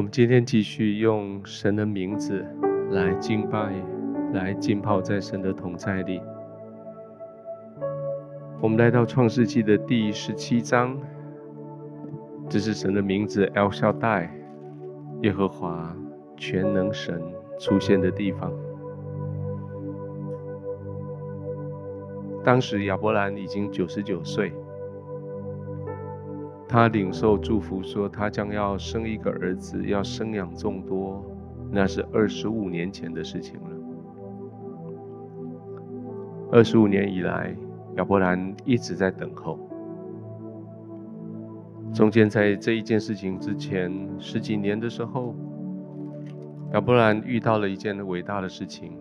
我们今天继续用神的名字来敬拜，来浸泡在神的同在里。我们来到创世纪的第十七章，这是神的名字 El Shaddai，耶和华全能神出现的地方。当时亚伯兰已经九十九岁。他领受祝福，说他将要生一个儿子，要生养众多。那是二十五年前的事情了。二十五年以来，亚伯兰一直在等候。中间在这一件事情之前十几年的时候，亚伯兰遇到了一件伟大的事情，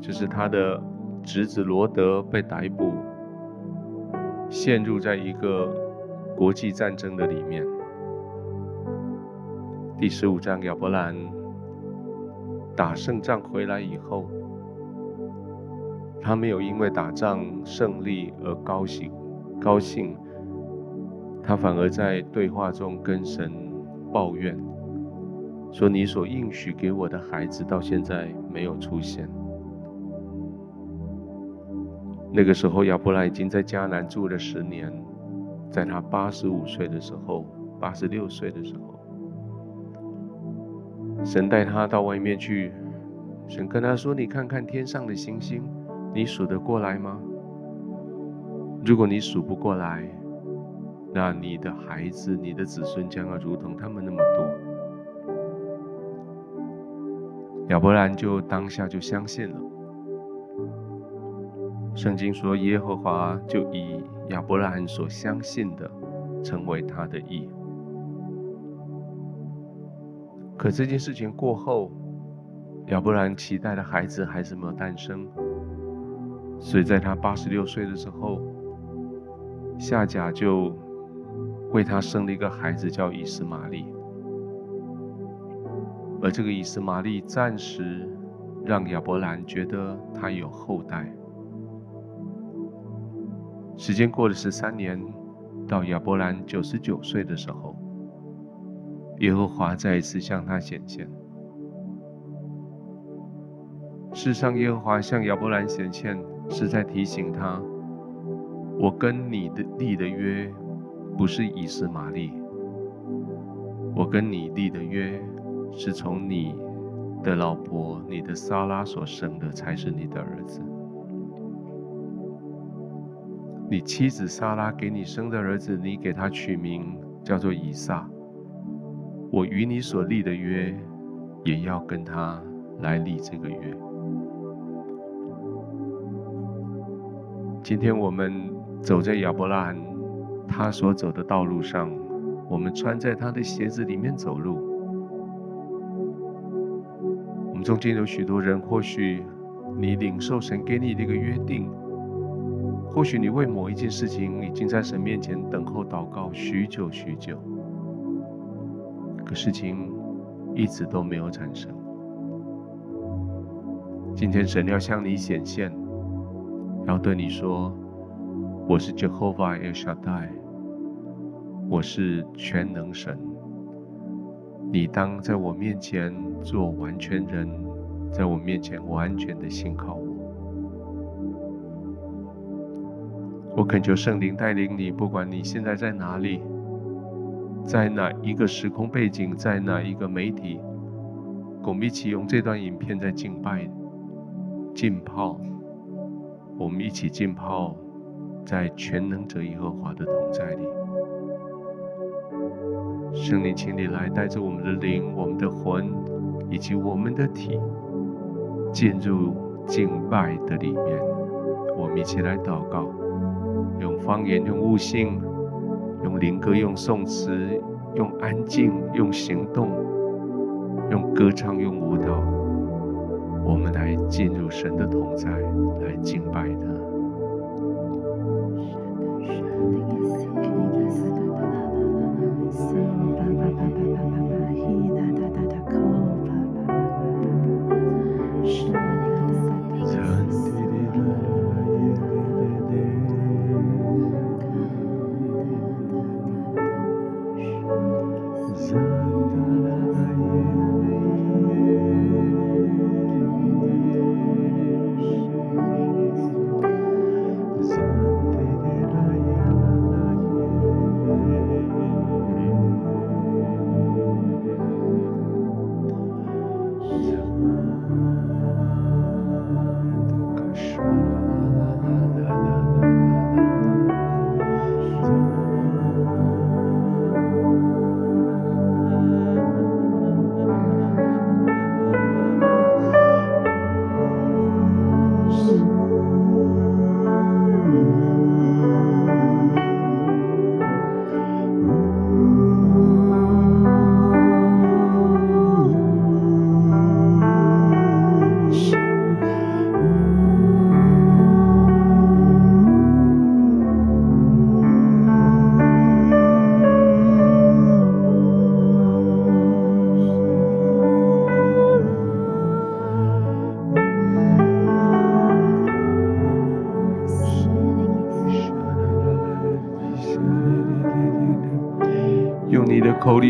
就是他的侄子罗德被逮捕，陷入在一个。国际战争的里面，第十五章亚伯兰打胜仗回来以后，他没有因为打仗胜利而高兴，高兴，他反而在对话中跟神抱怨，说：“你所应许给我的孩子到现在没有出现。”那个时候，亚伯兰已经在迦南住了十年。在他八十五岁的时候，八十六岁的时候，神带他到外面去，神跟他说：“你看看天上的星星，你数得过来吗？如果你数不过来，那你的孩子、你的子孙将要如同他们那么多。”亚伯兰就当下就相信了。圣经说，耶和华就以亚伯兰所相信的，成为他的义。可这件事情过后，亚伯兰期待的孩子还是没有诞生，所以在他八十六岁的时候，夏甲就为他生了一个孩子，叫以实玛利。而这个以实玛利暂时让亚伯兰觉得他有后代。时间过了十三年，到亚伯兰九十九岁的时候，耶和华再一次向他显现。世上，耶和华向亚伯兰显现，是在提醒他：我跟你的立的约，不是以实玛利；我跟你立的约，是从你的老婆、你的撒拉所生的，才是你的儿子。你妻子撒拉给你生的儿子，你给他取名叫做以撒。我与你所立的约，也要跟他来立这个约。今天我们走在亚伯拉罕他所走的道路上，我们穿在他的鞋子里面走路。我们中间有许多人，或许你领受神给你的一个约定。或许你为某一件事情已经在神面前等候祷告许久许久，可事情一直都没有产生。今天神要向你显现，要对你说：“我是 Jehovah El Shaddai，我是全能神。你当在我面前做完全人，在我面前完全的信靠我。”恳求圣灵带领你，不管你现在在哪里，在哪一个时空背景，在哪一个媒体，我们一起用这段影片在敬拜、浸泡，我们一起浸泡在全能者耶和华的同在里。圣灵，请你来带着我们的灵、我们的魂以及我们的体，进入敬拜的里面。我们一起来祷告。用方言，用悟性，用灵歌，用颂词，用安静，用行动，用歌唱，用舞蹈，我们来进入神的同在，来敬拜他。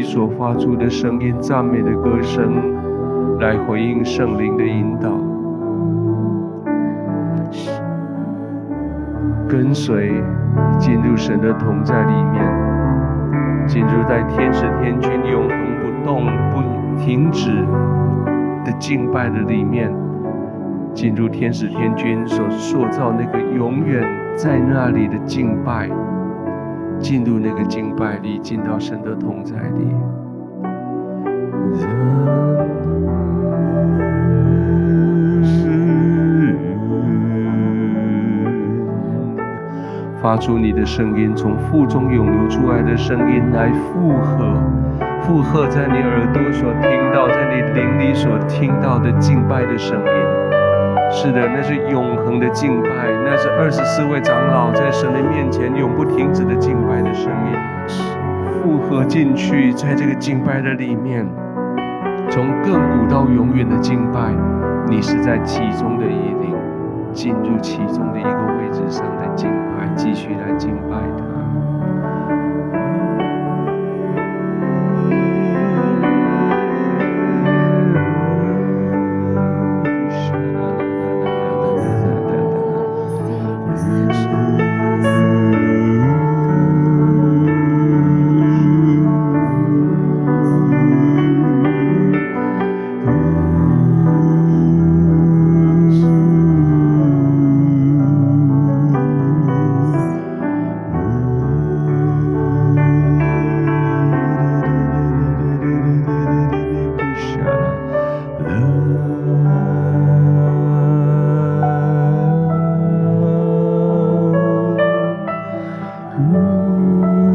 所发出的声音，赞美的歌声，来回应圣灵的引导，跟随进入神的同在里面，进入在天使天军永恒不动不停止的敬拜的里面，进入天使天军所塑造那个永远在那里的敬拜。进入那个敬拜里，进到神的同在里。发出你的声音，从腹中涌流出来的声音来附和，附和在你耳朵所听到，在你灵里所听到的敬拜的声音。是的，那是永恒的敬拜，那是二十四位长老在神的面前永不停止的敬拜的声音，复合进去，在这个敬拜的里面，从亘古到永远的敬拜，你是在其中的一灵，进入其中的一个位置上的敬拜，继续来敬拜他。Hum.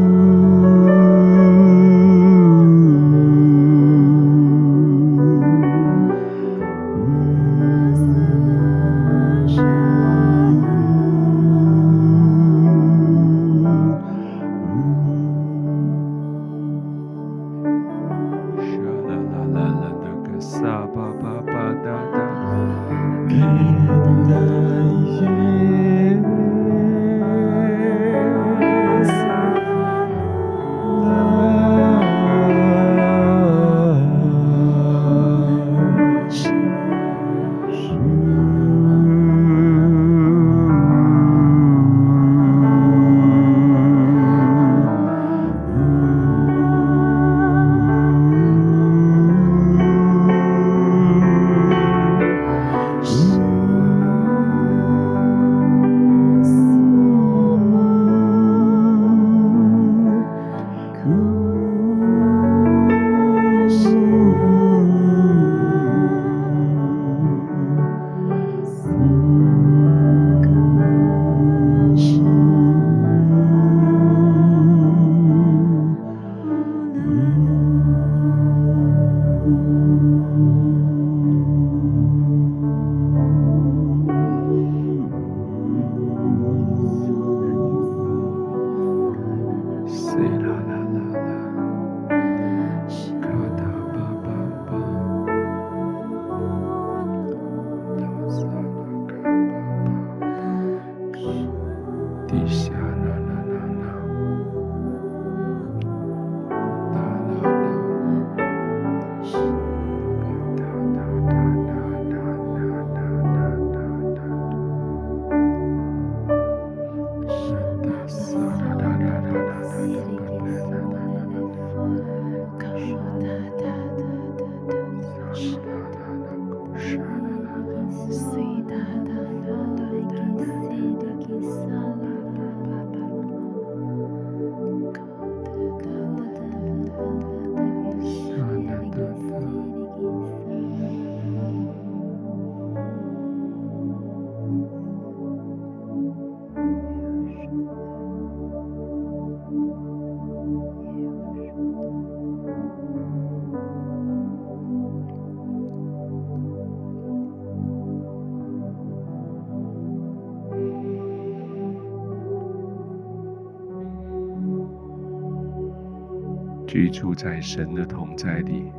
居住在神的同在里，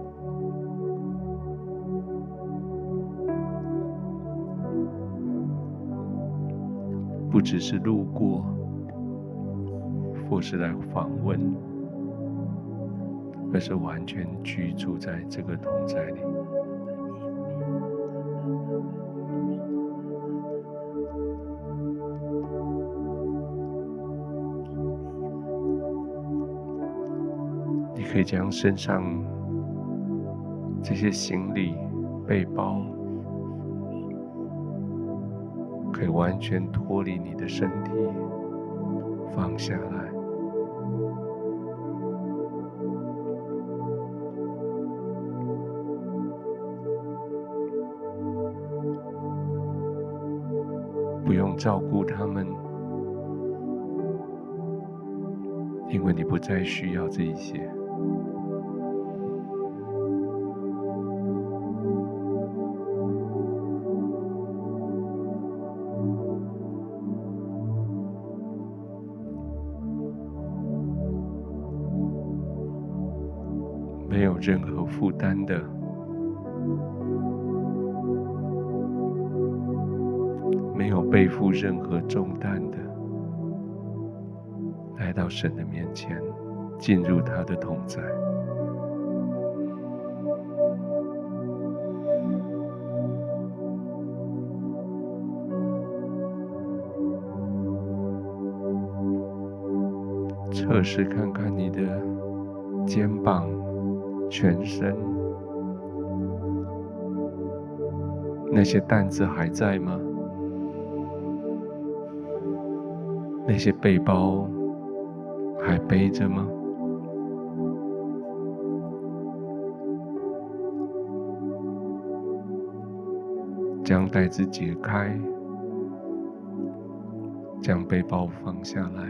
不只是路过，或是来访问，而是完全居住在这个同在里。将身上这些行李、背包，可以完全脱离你的身体，放下来。不用照顾他们，因为你不再需要这一些。没有任何负担的，没有背负任何重担的，来到神的面前，进入他的同在，测试看看你的肩膀。全身，那些担子还在吗？那些背包还背着吗？将袋子解开，将背包放下来。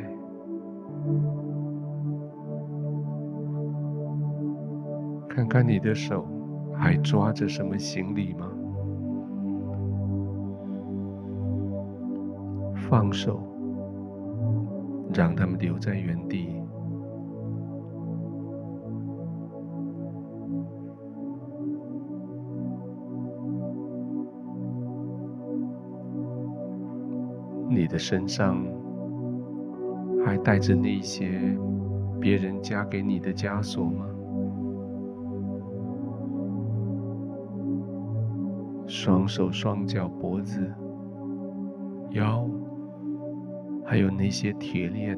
看看你的手，还抓着什么行李吗？放手，让他们留在原地。你的身上还带着那些别人加给你的枷锁吗？双手双脚脖子、腰，还有那些铁链，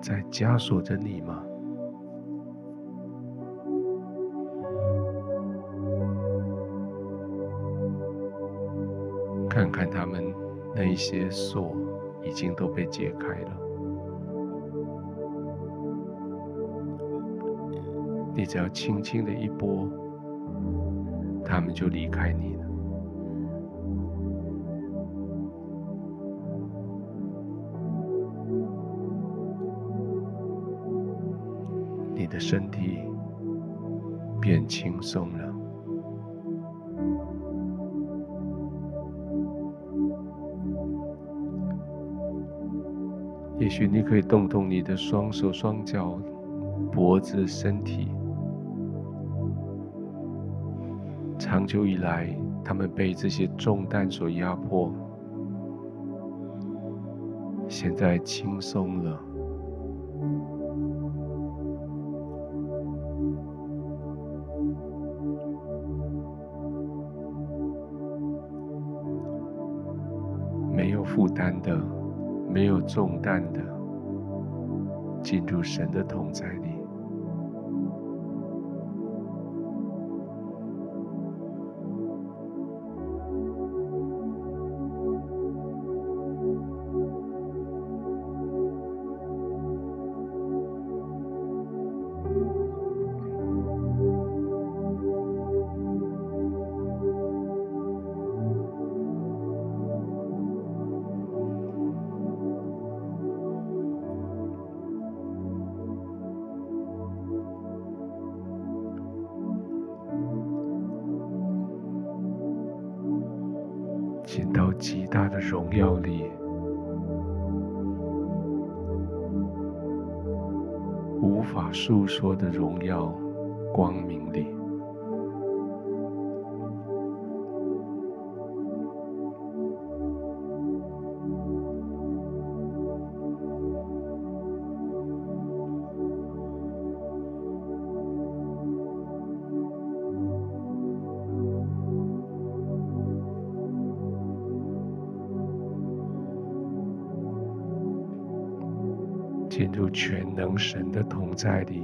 在枷锁着你吗？一些锁已经都被解开了，你只要轻轻的一拨。他们就离开你了。你的身体变轻松了。也许你可以动动你的双手、双脚、脖子、身体。长久以来，他们被这些重担所压迫，现在轻松了，重担的，进入神的同在里。荣耀里，无法诉说的荣耀光明里。能神的同在里，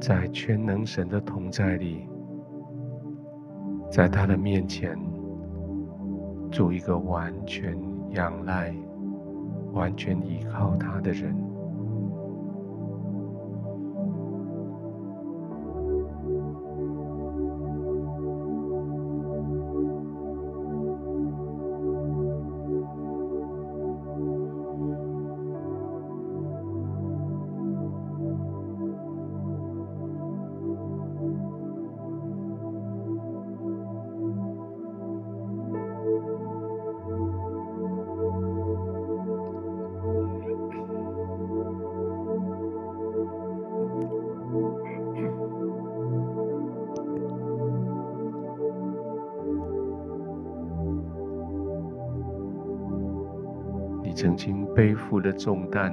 在全能神的同在里，在他的面前，做一个完全仰赖、完全依靠他的人。负了重担，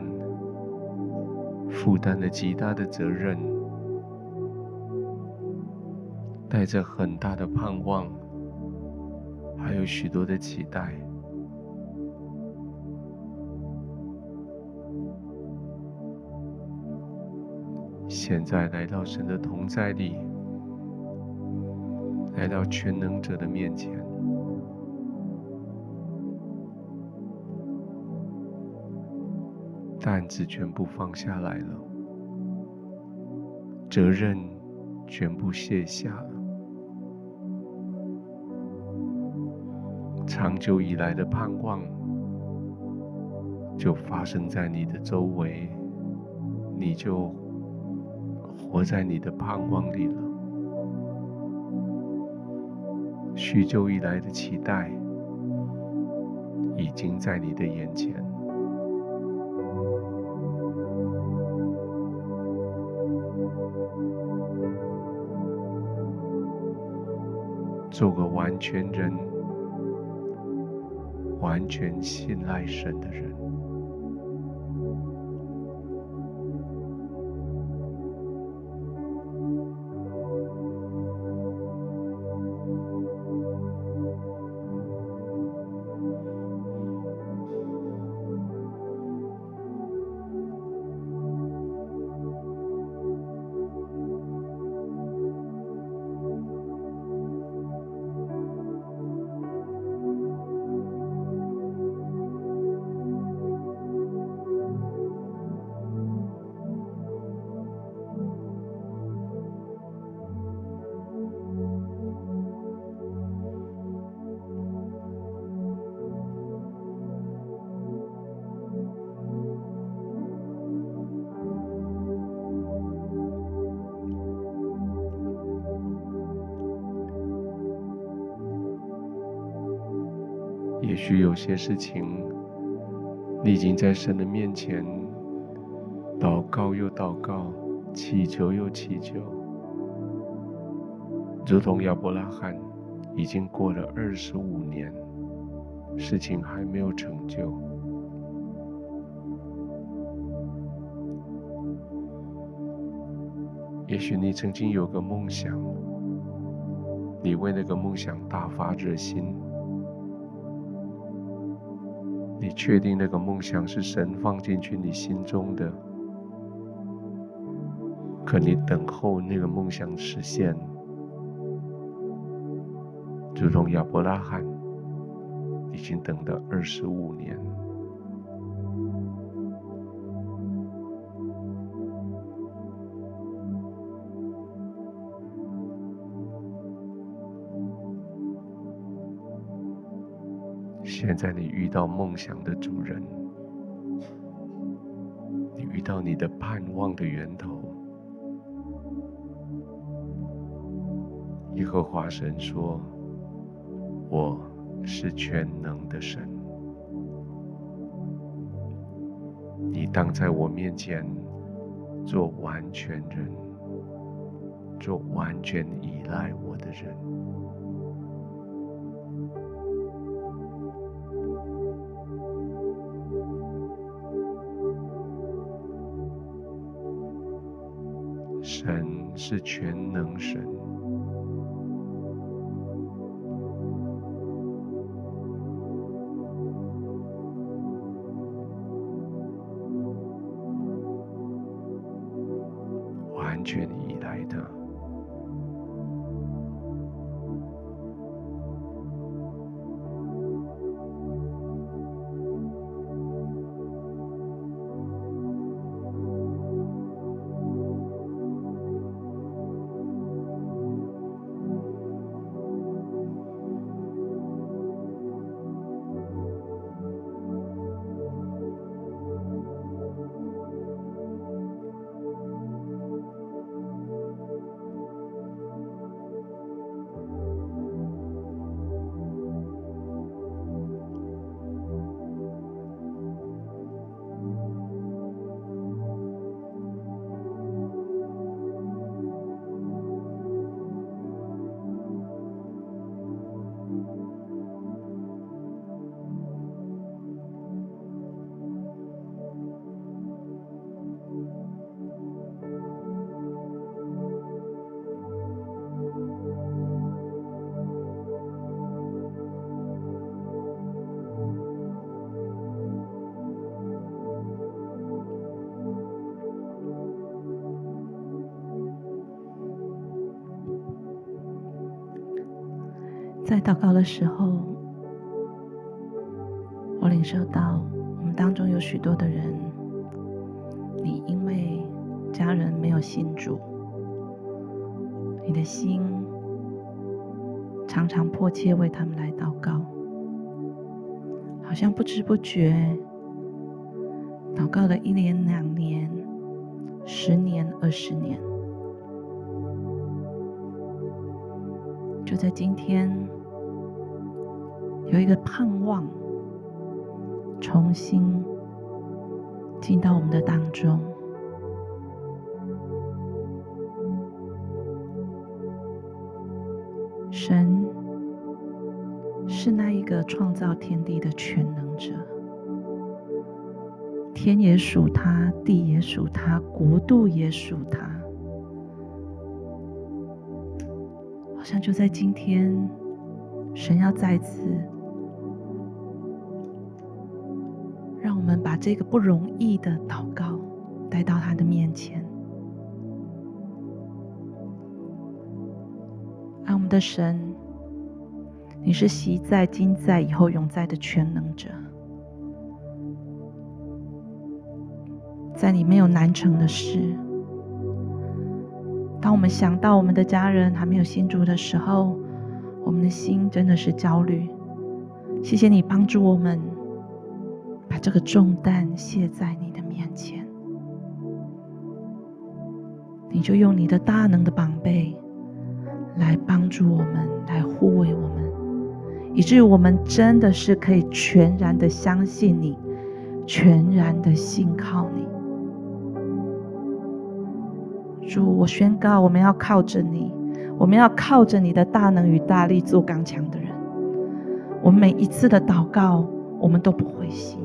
负担了极大的责任，带着很大的盼望，还有许多的期待。现在来到神的同在里，来到全能者的面前。担子全部放下来了，责任全部卸下了，长久以来的盼望就发生在你的周围，你就活在你的盼望里了。许久以来的期待已经在你的眼前。做个完全人，完全信赖神的人。许有些事情，你已经在神的面前祷告又祷告，祈求又祈求，如同亚伯拉罕，已经过了二十五年，事情还没有成就。也许你曾经有个梦想，你为那个梦想大发热心。你确定那个梦想是神放进去你心中的？可你等候那个梦想实现，如同亚伯拉罕已经等了二十五年。现在你遇到梦想的主人，你遇到你的盼望的源头。耶和华神说：“我是全能的神，你当在我面前做完全人，做完全依赖我的人。”是全能神，在祷告的时候，我领受到我们当中有许多的人，你因为家人没有信主，你的心常常迫切为他们来祷告，好像不知不觉祷告了一年、两年、十年、二十年，就在今天。有一个盼望，重新进到我们的当中。神是那一个创造天地的全能者，天也属他，地也属他，国度也属他。好像就在今天，神要再次。这个不容易的祷告带到他的面前，爱我们的神，你是昔在、今在、以后永在的全能者，在你没有难成的事。当我们想到我们的家人还没有信主的时候，我们的心真的是焦虑。谢谢你帮助我们。把这个重担卸在你的面前，你就用你的大能的膀臂来帮助我们，来护卫我们，以至于我们真的是可以全然的相信你，全然的信靠你。主，我宣告，我们要靠着你，我们要靠着你的大能与大力做刚强的人。我们每一次的祷告，我们都不灰心。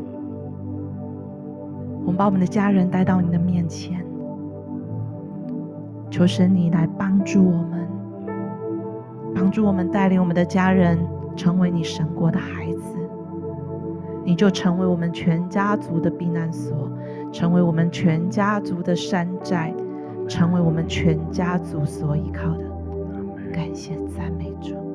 我们把我们的家人带到你的面前，求神你来帮助我们，帮助我们带领我们的家人成为你神国的孩子，你就成为我们全家族的避难所，成为我们全家族的山寨，成为我们全家族所依靠的。感谢赞美主。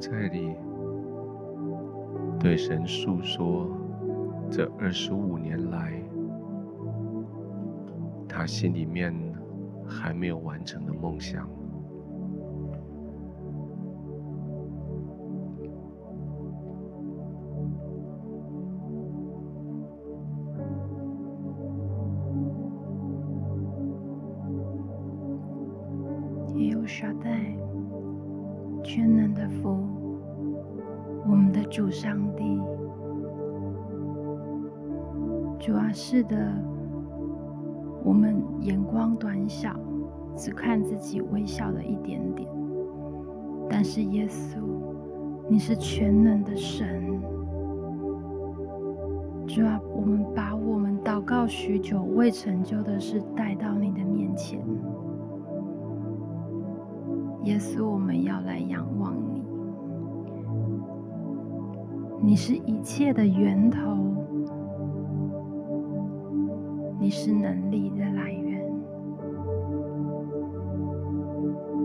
在里对神诉说这二十五年来他心里面还没有完成的梦想。成就的事带到你的面前。耶稣，我们要来仰望你。你是一切的源头，你是能力的来源。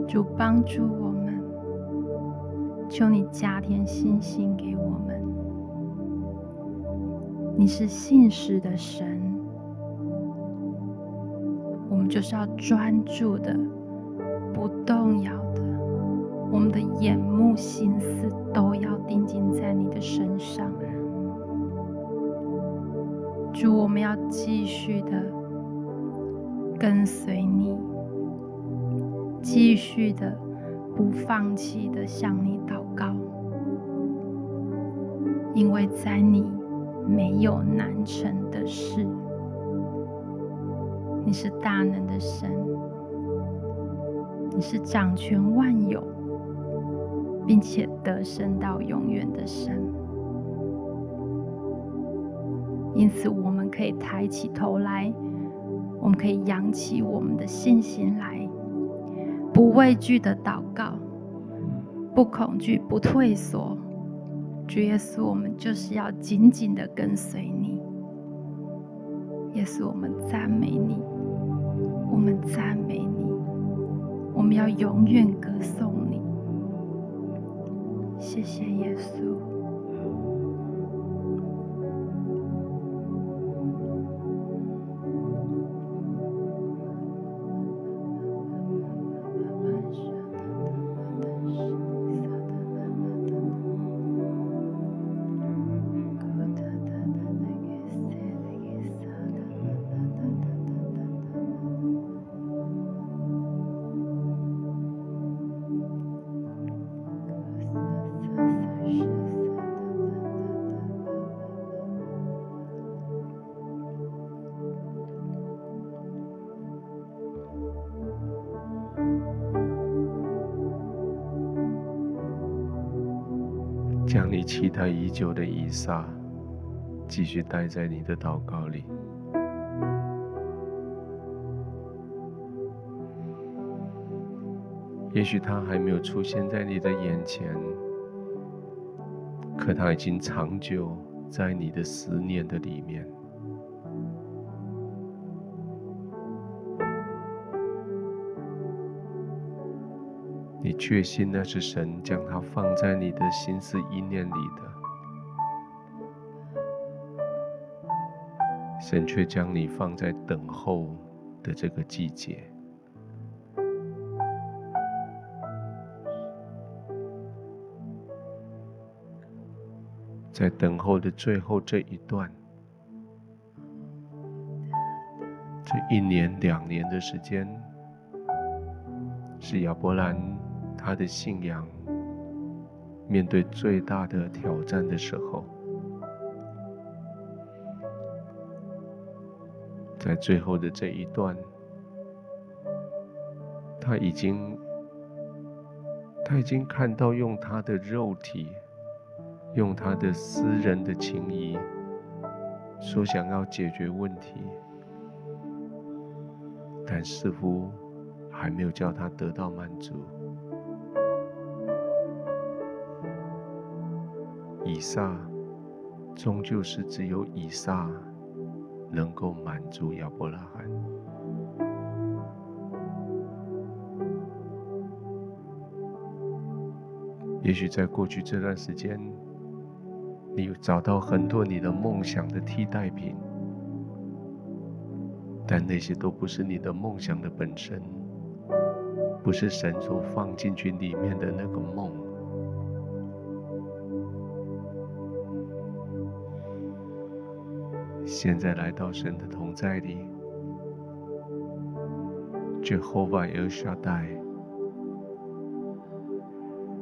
主帮助我们，求你加添信心给我们。你是信实的神，就是要专注的，不动摇的，我们的眼目心思都要定睛在你的身上。主，我们要继续的跟随你，继续的不放弃的向你祷告，因为在你。没有难成的事。你是大能的神，你是掌权万有，并且得胜到永远的神。因此，我们可以抬起头来，我们可以扬起我们的信心来，不畏惧的祷告，不恐惧，不退缩。主耶稣，我们就是要紧紧的跟随你。耶稣，我们赞美你，我们赞美你，我们要永远歌颂你。谢谢耶稣。期待已久的伊莎，继续待在你的祷告里。也许他还没有出现在你的眼前，可他已经长久在你的思念的里面。确信那是神将它放在你的心思意念里的，神却将你放在等候的这个季节，在等候的最后这一段，这一年两年的时间，是亚伯兰。他的信仰面对最大的挑战的时候，在最后的这一段，他已经他已经看到用他的肉体，用他的私人的情谊所想要解决问题，但似乎还没有叫他得到满足。以撒，终究是只有以撒能够满足亚伯拉罕。也许在过去这段时间，你有找到很多你的梦想的替代品，但那些都不是你的梦想的本身，不是神所放进去里面的那个梦。现在来到神的同在里，Jehovah El Shaddai，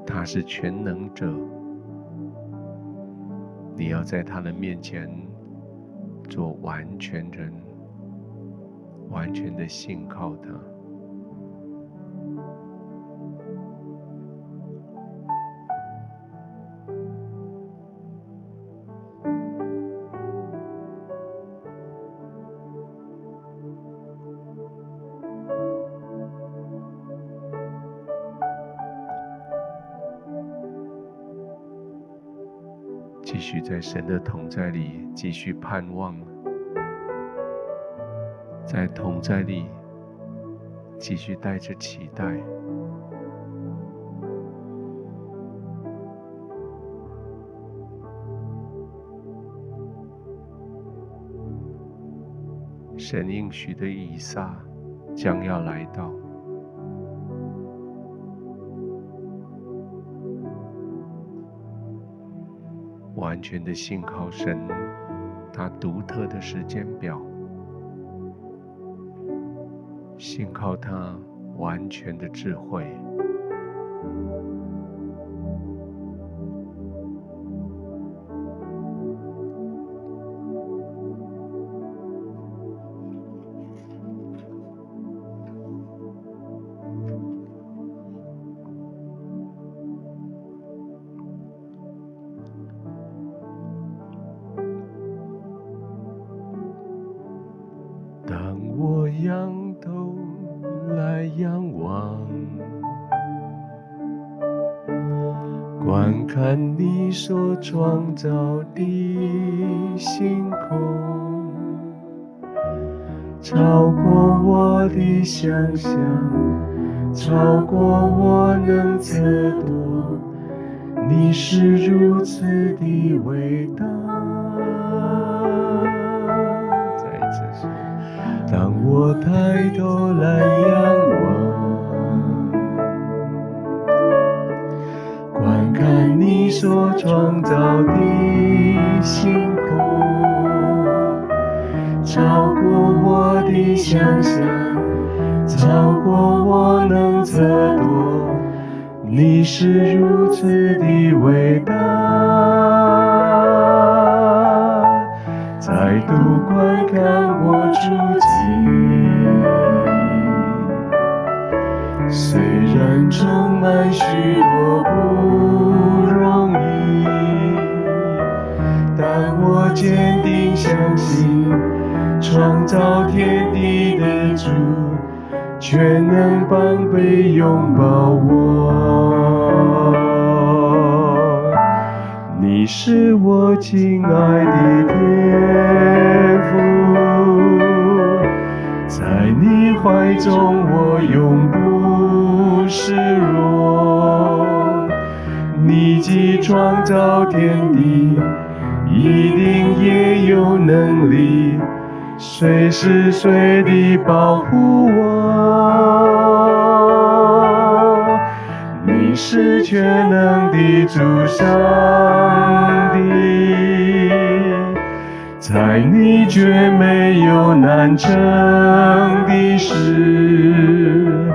他是全能者，你要在他的面前做完全人，完全的信靠他。在神的同在里继续盼望，在同在里继续带着期待。神应许的以撒将要来到。完全的信靠神，他独特的时间表，信靠他完全的智慧。创造的星空，超过我的想象，超过我能测度。你是如此的伟大。再一次说，当我抬头来仰你所创造的星空，超过我的想象，超过我能测度。你是如此的伟大，再度观看我处境，虽然充满许多坚定相信，创造天地的主，全能膀臂拥抱我。你是我亲爱的天父，在你怀中我永不失落。你既创造天地。一定也有能力，随时随地保护我。你是全能的主上帝，在你绝没有难成的事。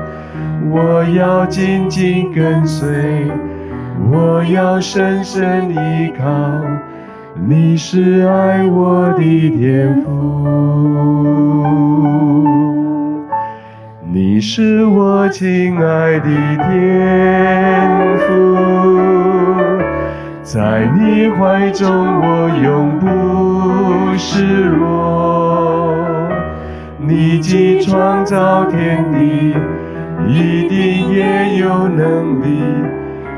我要紧紧跟随，我要深深依靠。你是爱我的天父，你是我亲爱的天父，在你怀中我永不失落。你既创造天地，一定也有能力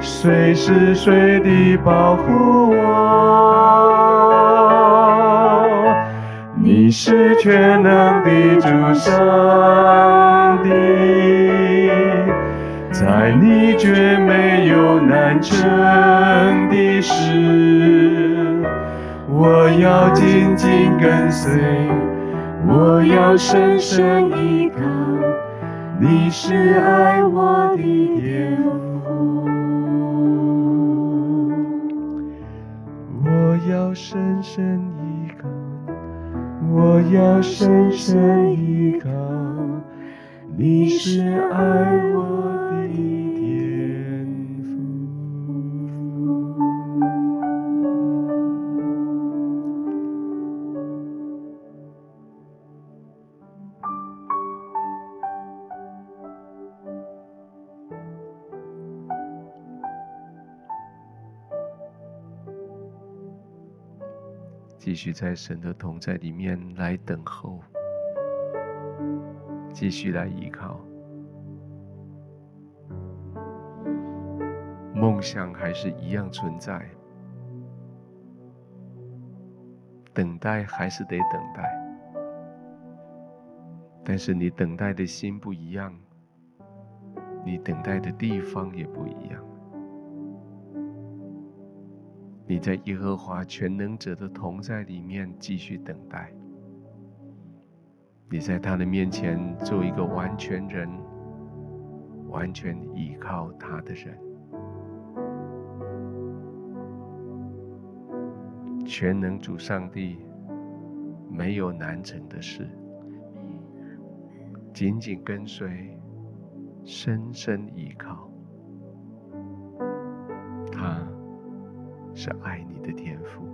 随时随地保护我。你是全能的主上帝，在你绝没有难成的事。我要紧紧跟随，我要深深依靠。你是爱我的天父，我要深深。我要深深依靠，你是爱我继续在神的同在里面来等候，继续来依靠。梦想还是一样存在，等待还是得等待，但是你等待的心不一样，你等待的地方也不一样。你在耶和华全能者的同在里面继续等待，你在他的面前做一个完全人，完全依靠他的人。全能主上帝没有难成的事，紧紧跟随，深深依靠。是爱你的天赋。